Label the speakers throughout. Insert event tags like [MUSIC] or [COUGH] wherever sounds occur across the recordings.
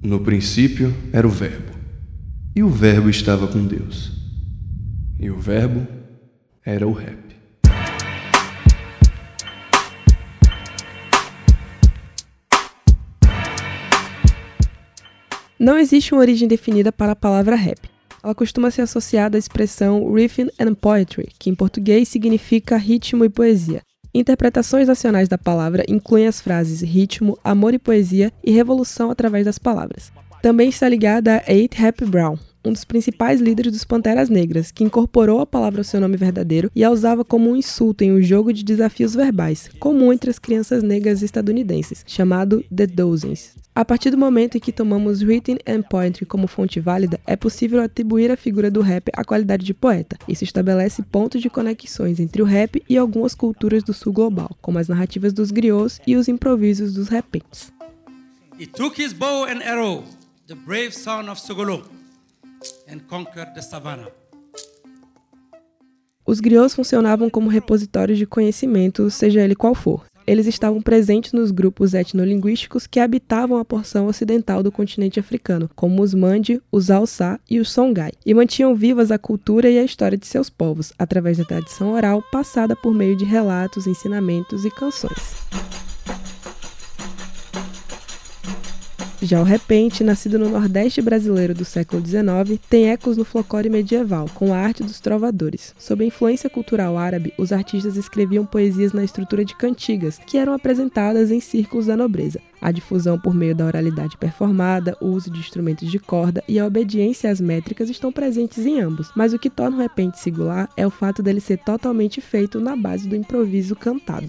Speaker 1: No princípio era o Verbo, e o Verbo estava com Deus, e o Verbo era o rap.
Speaker 2: Não existe uma origem definida para a palavra rap. Ela costuma ser associada à expressão rhythm and poetry, que em português significa ritmo e poesia. Interpretações nacionais da palavra incluem as frases ritmo, amor e poesia e revolução através das palavras. Também está ligada a Eight Happy Brown, um dos principais líderes dos Panteras Negras, que incorporou a palavra ao seu nome verdadeiro e a usava como um insulto em um jogo de desafios verbais, comum entre as crianças negras estadunidenses, chamado The Dozens. A partir do momento em que tomamos written and poetry como fonte válida, é possível atribuir à figura do rap a qualidade de poeta. Isso estabelece pontos de conexões entre o rap e algumas culturas do sul global, como as narrativas dos griots e os improvisos dos repentes.
Speaker 3: He took his bow and arrow, the brave son of
Speaker 2: Os griots funcionavam como repositórios de conhecimento, seja ele qual for eles estavam presentes nos grupos etnolinguísticos que habitavam a porção ocidental do continente africano, como os Mandi, os Alçá e os Songhai, e mantinham vivas a cultura e a história de seus povos, através da tradição oral passada por meio de relatos, ensinamentos e canções. Já o repente, nascido no Nordeste brasileiro do século XIX, tem ecos no folclore medieval, com a arte dos trovadores. Sob a influência cultural árabe, os artistas escreviam poesias na estrutura de cantigas, que eram apresentadas em círculos da nobreza. A difusão por meio da oralidade performada, o uso de instrumentos de corda e a obediência às métricas estão presentes em ambos, mas o que torna o repente singular é o fato dele ser totalmente feito na base do improviso cantado.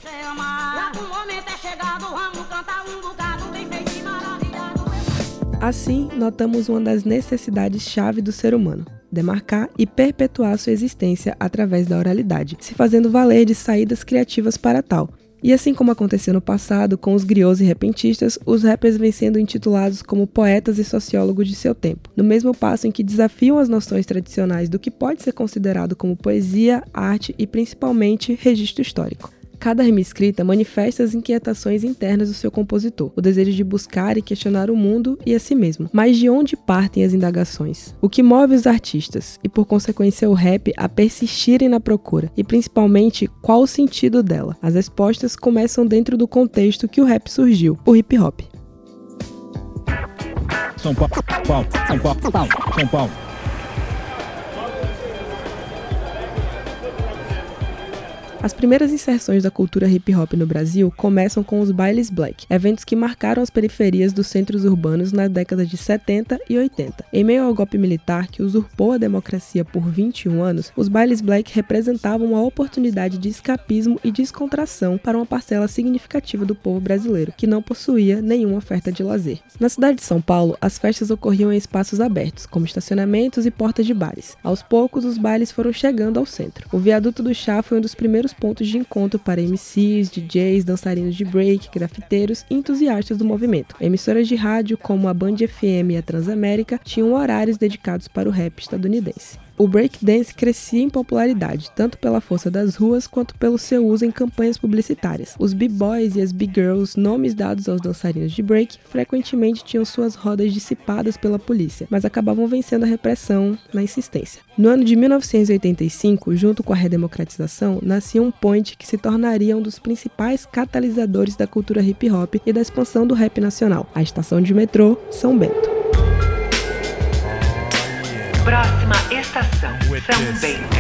Speaker 2: Assim, notamos uma das necessidades-chave do ser humano: demarcar e perpetuar sua existência através da oralidade, se fazendo valer de saídas criativas para tal. E assim como aconteceu no passado com os griots e repentistas, os rappers vêm sendo intitulados como poetas e sociólogos de seu tempo, no mesmo passo em que desafiam as noções tradicionais do que pode ser considerado como poesia, arte e principalmente registro histórico. Cada rima escrita manifesta as inquietações internas do seu compositor, o desejo de buscar e questionar o mundo e a si mesmo. Mas de onde partem as indagações? O que move os artistas e, por consequência, o rap a persistirem na procura? E, principalmente, qual o sentido dela? As respostas começam dentro do contexto que o rap surgiu, o hip hop. São Paulo, São Paulo, São Paulo, São Paulo. As primeiras inserções da cultura hip hop no Brasil começam com os bailes black, eventos que marcaram as periferias dos centros urbanos nas décadas de 70 e 80. Em meio ao golpe militar que usurpou a democracia por 21 anos, os bailes black representavam uma oportunidade de escapismo e descontração para uma parcela significativa do povo brasileiro, que não possuía nenhuma oferta de lazer. Na cidade de São Paulo, as festas ocorriam em espaços abertos, como estacionamentos e portas de bares. Aos poucos, os bailes foram chegando ao centro. O viaduto do chá foi um dos primeiros pontos de encontro para MCs, DJs, dançarinos de break, grafiteiros e entusiastas do movimento. Emissoras de rádio como a Band FM e a Transamérica tinham horários dedicados para o rap estadunidense o breakdance crescia em popularidade, tanto pela força das ruas quanto pelo seu uso em campanhas publicitárias. Os b-boys e as b-girls, nomes dados aos dançarinos de break, frequentemente tinham suas rodas dissipadas pela polícia, mas acabavam vencendo a repressão na insistência. No ano de 1985, junto com a redemocratização, nascia um point que se tornaria um dos principais catalisadores da cultura hip hop e da expansão do rap nacional, a estação de metrô São Bento. Próxima estação, São Bento.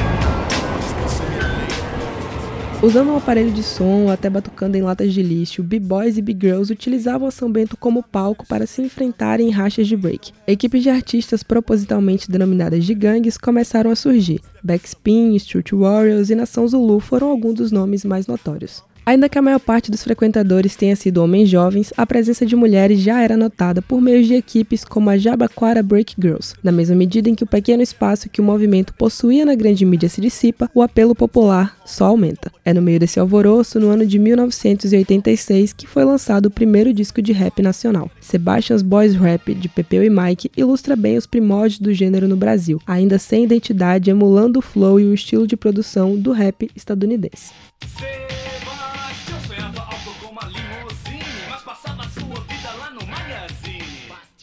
Speaker 2: Usando um aparelho de som ou até batucando em latas de lixo, b-boys e b-girls utilizavam a São Bento como palco para se enfrentarem em rachas de break. Equipes de artistas propositalmente denominadas de gangues começaram a surgir. Backspin, Street Warriors e Nação Zulu foram alguns dos nomes mais notórios. Ainda que a maior parte dos frequentadores tenha sido homens jovens, a presença de mulheres já era notada por meio de equipes como a Jabaquara Break Girls. Na mesma medida em que o pequeno espaço que o movimento possuía na grande mídia se dissipa, o apelo popular só aumenta. É no meio desse alvoroço, no ano de 1986, que foi lançado o primeiro disco de rap nacional. Sebastian's Boys Rap, de Pepeu e Mike, ilustra bem os primórdios do gênero no Brasil, ainda sem identidade, emulando o flow e o estilo de produção do rap estadunidense.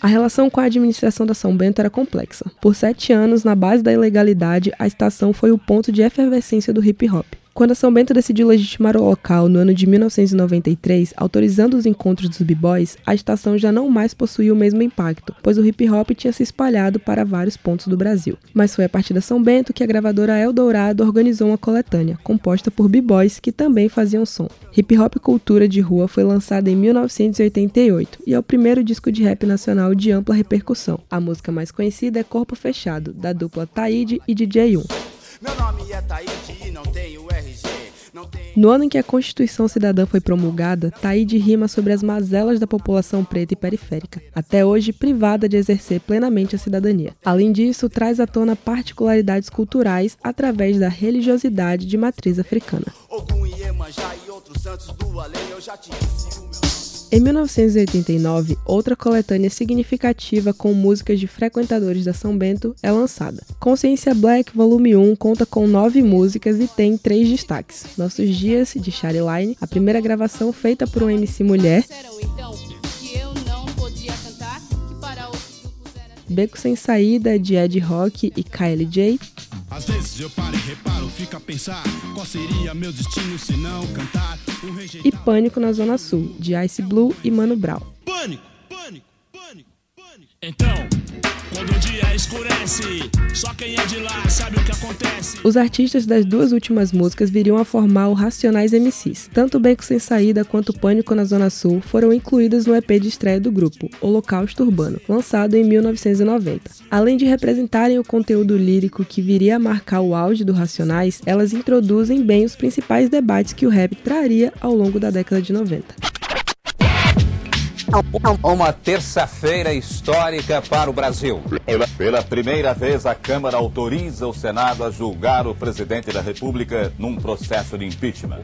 Speaker 2: A relação com a administração da São Bento era complexa. Por sete anos, na base da ilegalidade, a estação foi o ponto de efervescência do hip hop. Quando São Bento decidiu legitimar o local no ano de 1993, autorizando os encontros dos b-boys, a estação já não mais possuía o mesmo impacto, pois o hip hop tinha se espalhado para vários pontos do Brasil. Mas foi a partir da São Bento que a gravadora Eldorado organizou uma coletânea, composta por b-boys que também faziam som. Hip Hop Cultura de Rua foi lançada em 1988 e é o primeiro disco de rap nacional de ampla repercussão. A música mais conhecida é Corpo Fechado, da dupla Taíde e DJ 1. No ano em que a Constituição Cidadã foi promulgada, Taíde rima sobre as mazelas da população preta e periférica, até hoje privada de exercer plenamente a cidadania. Além disso, traz à tona particularidades culturais através da religiosidade de matriz africana. E outros santos do além, eu já te disse o meu em 1989, outra coletânea significativa com músicas de frequentadores da São Bento é lançada. Consciência Black Volume 1 conta com nove músicas e tem três destaques: Nossos Dias, de Line, a primeira gravação feita por um MC mulher. Beco Sem Saída, de Ed Rock e KLJ. Às vezes eu paro e reparo, fico a pensar qual seria meu destino se não cantar. E Pânico na Zona Sul, de Ice Blue e Mano Brown. Pânico, pânico. Então. Quando o dia escurece, só quem é de lá sabe o que acontece. Os artistas das duas últimas músicas viriam a formar o Racionais MCs. Tanto Beco Sem Saída quanto Pânico na Zona Sul foram incluídas no EP de estreia do grupo, Holocausto Urbano, lançado em 1990. Além de representarem o conteúdo lírico que viria a marcar o auge do Racionais, elas introduzem bem os principais debates que o rap traria ao longo da década de 90.
Speaker 4: Uma terça-feira histórica para o Brasil. Pela primeira vez, a Câmara autoriza o Senado a julgar o presidente da República num processo de impeachment.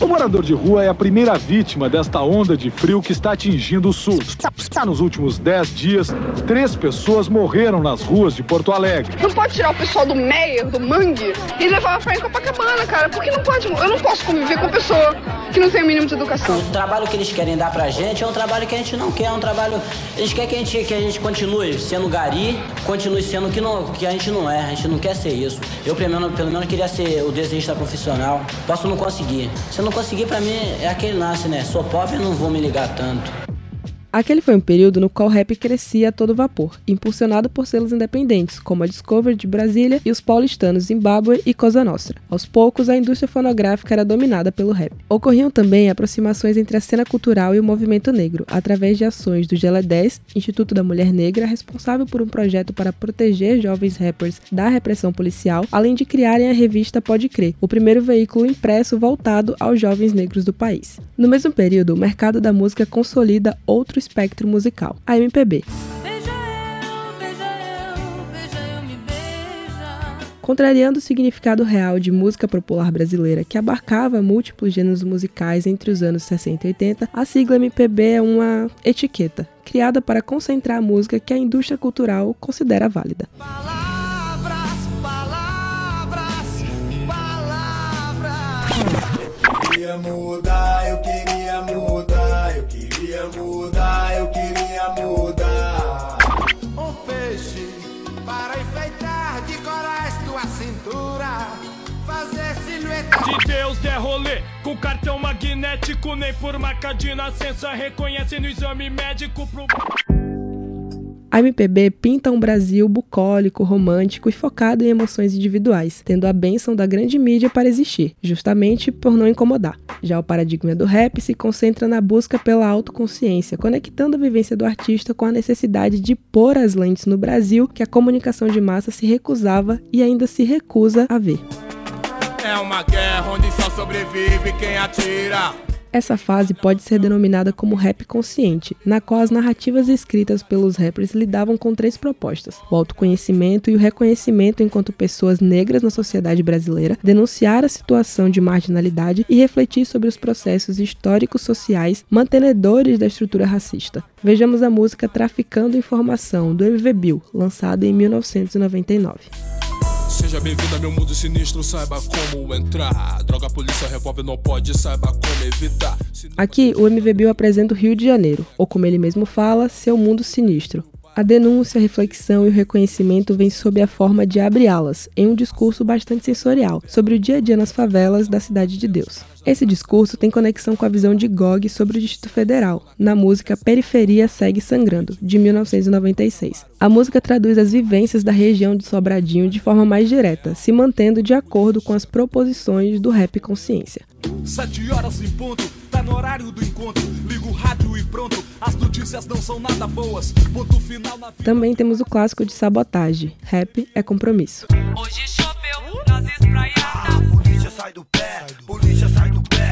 Speaker 5: O morador de rua é a primeira vítima desta onda de frio que está atingindo o sul. Nos últimos dez dias, três pessoas morreram nas ruas de Porto Alegre.
Speaker 6: Não pode tirar o pessoal do Meier, do Mangue, e levar pra Copacabana, cara. Porque não pode. Eu não posso conviver com pessoa que não tem o mínimo de educação.
Speaker 7: O trabalho que eles querem dar pra gente é um trabalho que a gente não quer, é um trabalho. Eles querem que a gente, que a gente continue sendo gari, continue sendo que, que a gente não é, a gente não quer ser isso. Eu, pelo menos, pelo menos queria ser o desenhista profissional. Posso não conseguir. Se eu não conseguir, pra mim, é aquele lance, né? Sou pobre, não vou me ligar tanto.
Speaker 2: Aquele foi um período no qual o rap crescia a todo vapor, impulsionado por selos independentes, como a Discovery de Brasília e os paulistanos Zimbabwe e Cosa Nostra. Aos poucos, a indústria fonográfica era dominada pelo rap. Ocorriam também aproximações entre a cena cultural e o movimento negro, através de ações do Gela 10, Instituto da Mulher Negra, responsável por um projeto para proteger jovens rappers da repressão policial, além de criarem a revista Pode Crer, o primeiro veículo impresso voltado aos jovens negros do país. No mesmo período, o mercado da música consolida outros espectro musical, a MPB. Contrariando o significado real de música popular brasileira, que abarcava múltiplos gêneros musicais entre os anos 60 e 80, a sigla MPB é uma etiqueta criada para concentrar a música que a indústria cultural considera válida. Palavras, palavras, palavras. Eu queria mudar, eu queria mudar, eu queria mudar.
Speaker 8: De Deus der rolê com cartão magnético, nem por marca de nascença reconhece no exame médico pro.
Speaker 2: A MPB pinta um Brasil bucólico, romântico e focado em emoções individuais, tendo a bênção da grande mídia para existir, justamente por não incomodar. Já o paradigma do rap se concentra na busca pela autoconsciência, conectando a vivência do artista com a necessidade de pôr as lentes no Brasil que a comunicação de massa se recusava e ainda se recusa a ver. É uma guerra onde só sobrevive quem atira. Essa fase pode ser denominada como rap consciente, na qual as narrativas escritas pelos rappers lidavam com três propostas: o autoconhecimento e o reconhecimento enquanto pessoas negras na sociedade brasileira, denunciar a situação de marginalidade e refletir sobre os processos históricos sociais mantenedores da estrutura racista. Vejamos a música Traficando Informação, do MV Bill, lançada em 1999. Seja bem-vindo ao meu mundo sinistro, saiba como entrar. Droga, polícia, revólver não pode, saiba como evitar. Aqui, o MV Bill apresenta o Rio de Janeiro, ou como ele mesmo fala, seu mundo sinistro. A denúncia, a reflexão e o reconhecimento vêm sob a forma de abre-alas, em um discurso bastante sensorial, sobre o dia a dia nas favelas da Cidade de Deus. Esse discurso tem conexão com a visão de Gog sobre o Distrito Federal, na música Periferia Segue Sangrando, de 1996. A música traduz as vivências da região de Sobradinho de forma mais direta, se mantendo de acordo com as proposições do rap consciência.
Speaker 8: Sete horas em ponto, tá no horário do encontro. Ligo o rádio e pronto, as notícias não são nada boas. Ponto final na
Speaker 2: Também temos o clássico de sabotagem, Rap é Compromisso.
Speaker 9: Hoje choveu nas espraiadas. Polícia sai do pé, polícia sai do pé.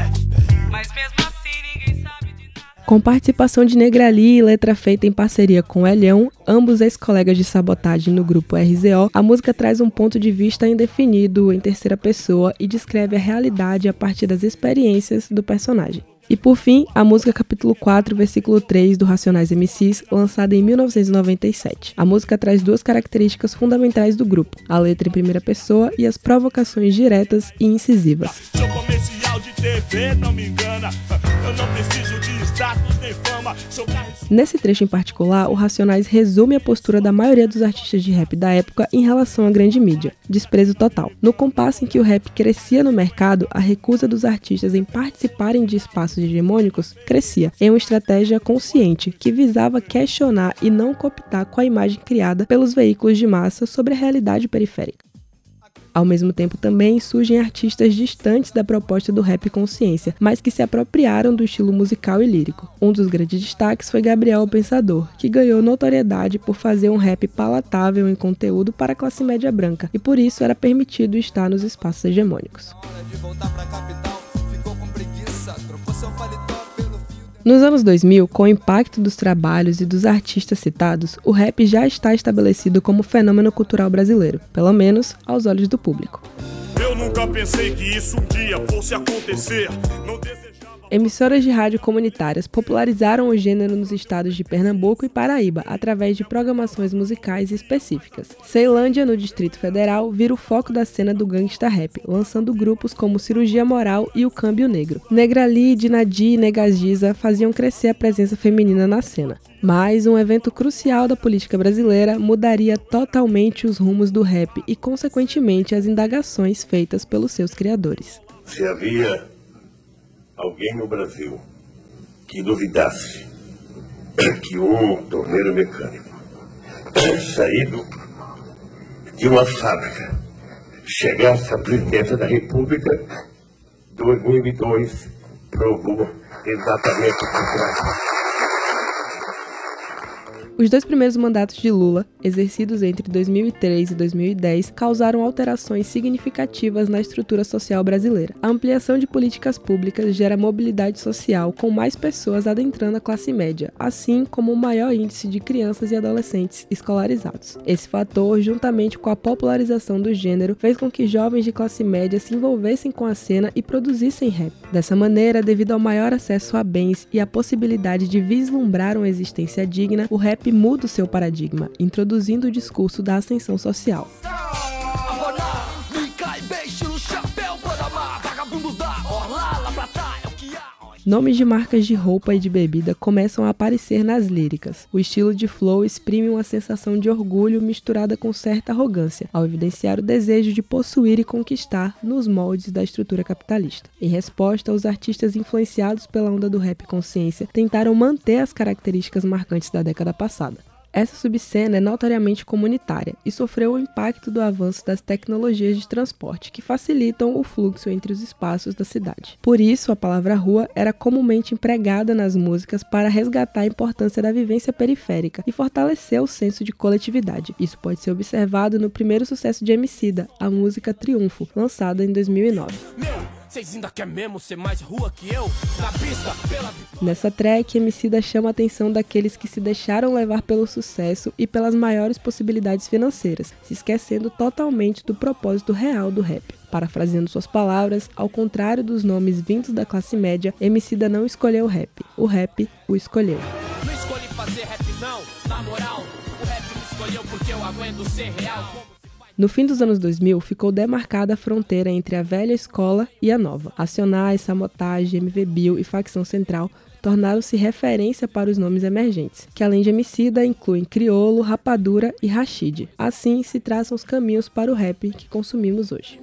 Speaker 2: Com participação de Negrali e letra feita em parceria com Elhão, ambos ex-colegas de sabotagem no grupo RZO, a música traz um ponto de vista indefinido em terceira pessoa e descreve a realidade a partir das experiências do personagem. E por fim, a música capítulo 4, versículo 3 do Racionais MCs, lançada em 1997. A música traz duas características fundamentais do grupo: a letra em primeira pessoa e as provocações diretas e incisivas.
Speaker 8: Seu comercial de TV não me engana. [LAUGHS] Eu não preciso de status
Speaker 2: Nesse trecho em particular, o Racionais resume a postura da maioria dos artistas de rap da época em relação à grande mídia, desprezo total. No compasso em que o rap crescia no mercado, a recusa dos artistas em participarem de espaços hegemônicos crescia, em uma estratégia consciente que visava questionar e não cooptar com a imagem criada pelos veículos de massa sobre a realidade periférica. Ao mesmo tempo, também surgem artistas distantes da proposta do rap consciência, mas que se apropriaram do estilo musical e lírico. Um dos grandes destaques foi Gabriel o Pensador, que ganhou notoriedade por fazer um rap palatável em conteúdo para a classe média branca, e por isso era permitido estar nos espaços hegemônicos. Nos anos 2000, com o impacto dos trabalhos e dos artistas citados, o rap já está estabelecido como fenômeno cultural brasileiro, pelo menos aos olhos do público.
Speaker 8: Eu nunca pensei que isso um dia fosse acontecer. Não desejava.
Speaker 2: Emissoras de rádio comunitárias popularizaram o gênero nos estados de Pernambuco e Paraíba através de programações musicais específicas. Ceilândia, no Distrito Federal, vira o foco da cena do gangsta rap, lançando grupos como Cirurgia Moral e o Câmbio Negro. Negrali, Dinadi e Negagiza faziam crescer a presença feminina na cena. Mas um evento crucial da política brasileira mudaria totalmente os rumos do rap e, consequentemente, as indagações feitas pelos seus criadores.
Speaker 10: Se havia alguém no Brasil que duvidasse que um torneiro mecânico saído de uma fábrica chegasse à presidência da República, 2002 provou exatamente o contrário.
Speaker 2: Os dois primeiros mandatos de Lula, exercidos entre 2003 e 2010, causaram alterações significativas na estrutura social brasileira. A ampliação de políticas públicas gera mobilidade social, com mais pessoas adentrando a classe média, assim como o maior índice de crianças e adolescentes escolarizados. Esse fator, juntamente com a popularização do gênero, fez com que jovens de classe média se envolvessem com a cena e produzissem rap. Dessa maneira, devido ao maior acesso a bens e à possibilidade de vislumbrar uma existência digna, o rap muda o seu paradigma, introduzindo o discurso da ascensão social. Nomes de marcas de roupa e de bebida começam a aparecer nas líricas. O estilo de flow exprime uma sensação de orgulho misturada com certa arrogância, ao evidenciar o desejo de possuir e conquistar nos moldes da estrutura capitalista. Em resposta, os artistas influenciados pela onda do rap consciência tentaram manter as características marcantes da década passada. Essa subcena é notoriamente comunitária e sofreu o impacto do avanço das tecnologias de transporte, que facilitam o fluxo entre os espaços da cidade. Por isso, a palavra rua era comumente empregada nas músicas para resgatar a importância da vivência periférica e fortalecer o senso de coletividade. Isso pode ser observado no primeiro sucesso de Emicida, a música Triunfo, lançada em 2009.
Speaker 8: Meu, vocês ainda quer mesmo ser mais rua que eu? Na pista, pela vitória.
Speaker 2: Nessa track, Emicida chama a atenção daqueles que se deixaram levar pelo sucesso e pelas maiores possibilidades financeiras, se esquecendo totalmente do propósito real do rap. Parafraseando suas palavras, ao contrário dos nomes vindos da classe média, Emicida não escolheu o rap, o rap o escolheu.
Speaker 8: Não escolhi fazer rap, não. Na moral, o rap me escolheu porque eu aguento ser real.
Speaker 2: No fim dos anos 2000, ficou demarcada a fronteira entre a velha escola e a nova. Racionais, Samotagem, MV Bill e Facção Central tornaram-se referência para os nomes emergentes, que além de Emicida incluem Criolo, Rapadura e Rashid. Assim se traçam os caminhos para o rap que consumimos hoje.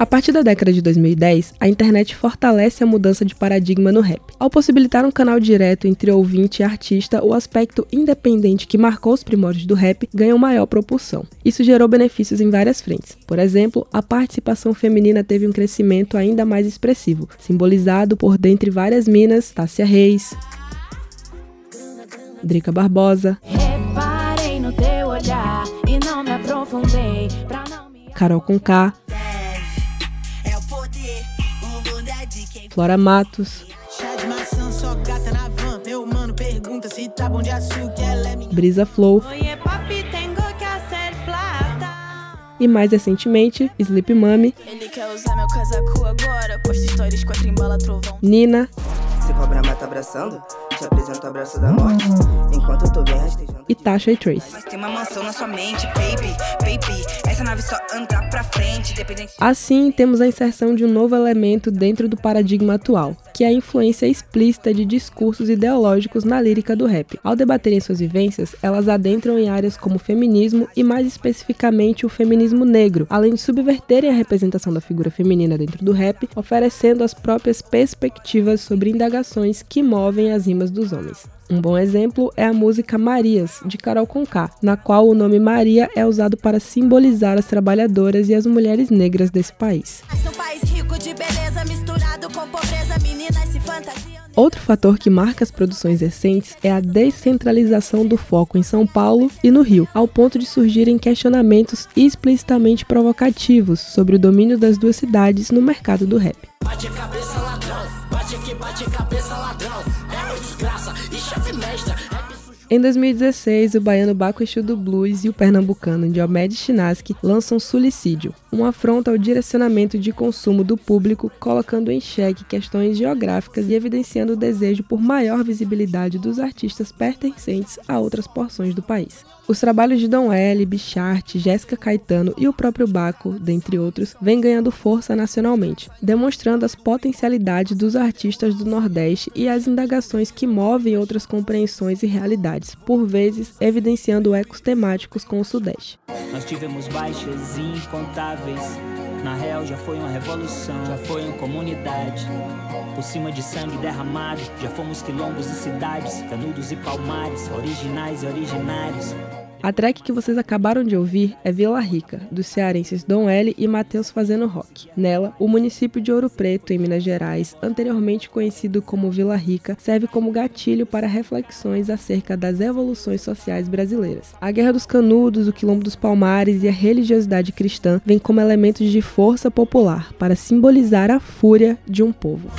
Speaker 2: A partir da década de 2010, a internet fortalece a mudança de paradigma no rap. Ao possibilitar um canal direto entre ouvinte e artista, o aspecto independente que marcou os primórdios do rap ganhou maior propulsão. Isso gerou benefícios em várias frentes. Por exemplo, a participação feminina teve um crescimento ainda mais expressivo, simbolizado por dentre várias minas, Tássia Reis, Drica Barbosa, Carol Conká, Flora Matos, Brisa Flow. E mais recentemente Sleep Mummy, Nina,
Speaker 11: Se cobra mata abraçando, te apresento o abraço da morte. Enquanto eu tô bem rastejando.
Speaker 2: e Tasha e Trace.
Speaker 11: Mas tem uma mansão na sua mente, baby, baby. Essa nave só anda pra frente, dependente.
Speaker 2: Assim, temos a inserção de um novo elemento dentro do paradigma atual, que é a influência explícita de discursos ideológicos na lírica do rap. Ao debaterem suas vivências, elas adentram em áreas como feminismo e, mais especificamente, o feminismo negro, além de subverterem a representação da figura feminina dentro do rap, oferecendo as próprias perspectivas sobre indagações que movem as rimas dos homens. Um bom exemplo é a música Marias, de Carol Conká, na qual o nome Maria é usado para simbolizar as trabalhadoras e as mulheres negras desse país. Outro fator que marca as produções recentes é a descentralização do foco em São Paulo e no Rio, ao ponto de surgirem questionamentos explicitamente provocativos sobre o domínio das duas cidades no mercado do rap.
Speaker 9: Bate cabeça ladrão, bate que bate cabeça ladrão.
Speaker 2: Em 2016, o baiano Baco Exu do Blues e o pernambucano Diomedes Chinaski lançam Suicídio, uma afronta ao direcionamento de consumo do público, colocando em xeque questões geográficas e evidenciando o desejo por maior visibilidade dos artistas pertencentes a outras porções do país. Os trabalhos de Dom L, Bichart, Jéssica Caetano e o próprio Baco, dentre outros, vêm ganhando força nacionalmente, demonstrando as potencialidades dos artistas do Nordeste e as indagações que movem outras compreensões e realidades, por vezes evidenciando ecos temáticos com o Sudeste.
Speaker 12: Nós tivemos baixas incontáveis. Na real já foi uma revolução, já foi uma comunidade. Por cima de sangue derramado, já fomos quilombos e cidades, canudos e palmares, originais e originários.
Speaker 2: A track que vocês acabaram de ouvir é Vila Rica, dos cearenses Dom L e Matheus Fazendo Rock. Nela, o município de Ouro Preto, em Minas Gerais, anteriormente conhecido como Vila Rica, serve como gatilho para reflexões acerca das evoluções sociais brasileiras. A Guerra dos Canudos, o Quilombo dos Palmares e a religiosidade cristã vêm como elementos de força popular para simbolizar a fúria de um povo.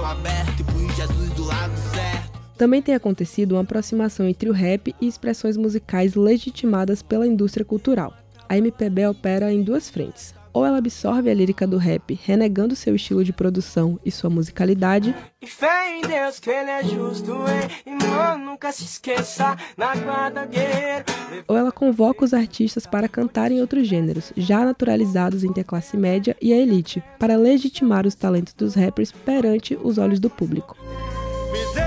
Speaker 9: Céu aberto e Jesus do lado certo.
Speaker 2: Também tem acontecido uma aproximação entre o rap e expressões musicais legitimadas pela indústria cultural. A MPB opera em duas frentes. Ou ela absorve a lírica do rap, renegando seu estilo de produção e sua musicalidade,
Speaker 9: E fé em Deus que ele é justo, hein? E nunca se esqueça na guarda guerreiro.
Speaker 2: ou ela convoca os artistas para cantarem outros gêneros, já naturalizados entre a classe média e a elite, para legitimar os talentos dos rappers perante os olhos do público.
Speaker 9: Me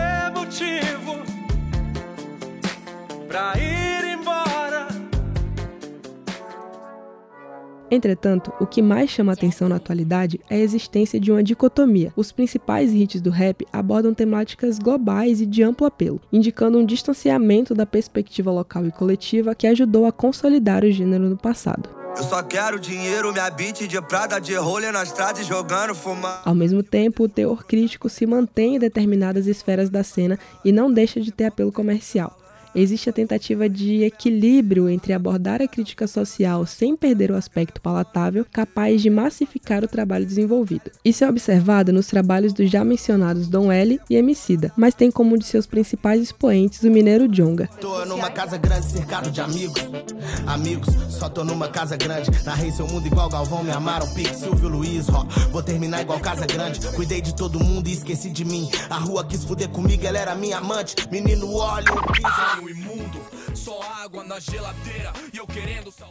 Speaker 2: Entretanto, o que mais chama atenção na atualidade é a existência de uma dicotomia. Os principais hits do rap abordam temáticas globais e de amplo apelo, indicando um distanciamento da perspectiva local e coletiva que ajudou a consolidar o gênero no passado.
Speaker 13: Eu só quero dinheiro, minha beat de prada, de rolê na estrada e jogando fumar.
Speaker 2: Ao mesmo tempo, o teor crítico se mantém em determinadas esferas da cena e não deixa de ter apelo comercial. Existe a tentativa de equilíbrio entre abordar a crítica social sem perder o aspecto palatável, capaz de massificar o trabalho desenvolvido. Isso é observado nos trabalhos dos já mencionados Dom L e Emicida, mas tem como um de seus principais expoentes o mineiro Jonga.
Speaker 9: Tô numa casa grande, cercado de amigos. Amigos, só tô numa casa grande. Seu mundo igual Galvão, me amaram, Silvio Luiz, ó. Vou terminar igual casa grande. Cuidei de todo mundo e esqueci de mim. A rua quis fuder comigo, ela era minha amante. Menino, olha, eu quis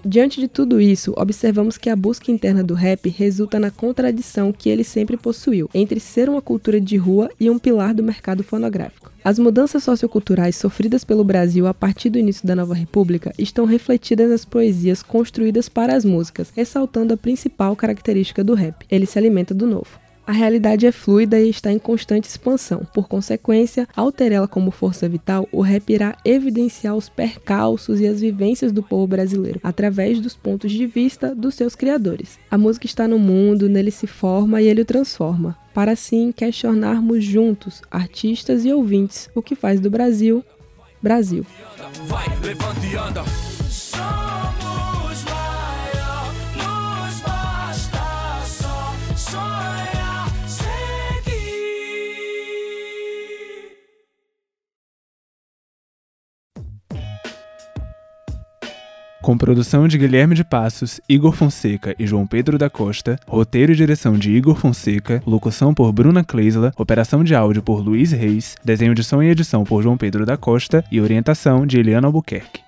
Speaker 2: Diante de tudo isso, observamos que a busca interna do rap resulta na contradição que ele sempre possuiu entre ser uma cultura de rua e um pilar do mercado fonográfico. As mudanças socioculturais sofridas pelo Brasil a partir do início da nova república estão refletidas nas poesias construídas para as músicas, ressaltando a principal característica do rap: ele se alimenta do novo. A realidade é fluida e está em constante expansão. Por consequência, ao ter ela como força vital, o rap irá evidenciar os percalços e as vivências do povo brasileiro, através dos pontos de vista dos seus criadores. A música está no mundo, nele se forma e ele o transforma, para assim questionarmos juntos, artistas e ouvintes, o que faz do Brasil, Brasil.
Speaker 8: Vai, levanta e anda.
Speaker 14: Com produção de Guilherme de Passos, Igor Fonseca e João Pedro da Costa, roteiro e direção de Igor Fonseca, locução por Bruna Kleisla, operação de áudio por Luiz Reis, desenho de som e edição por João Pedro da Costa e orientação de Eliana Albuquerque.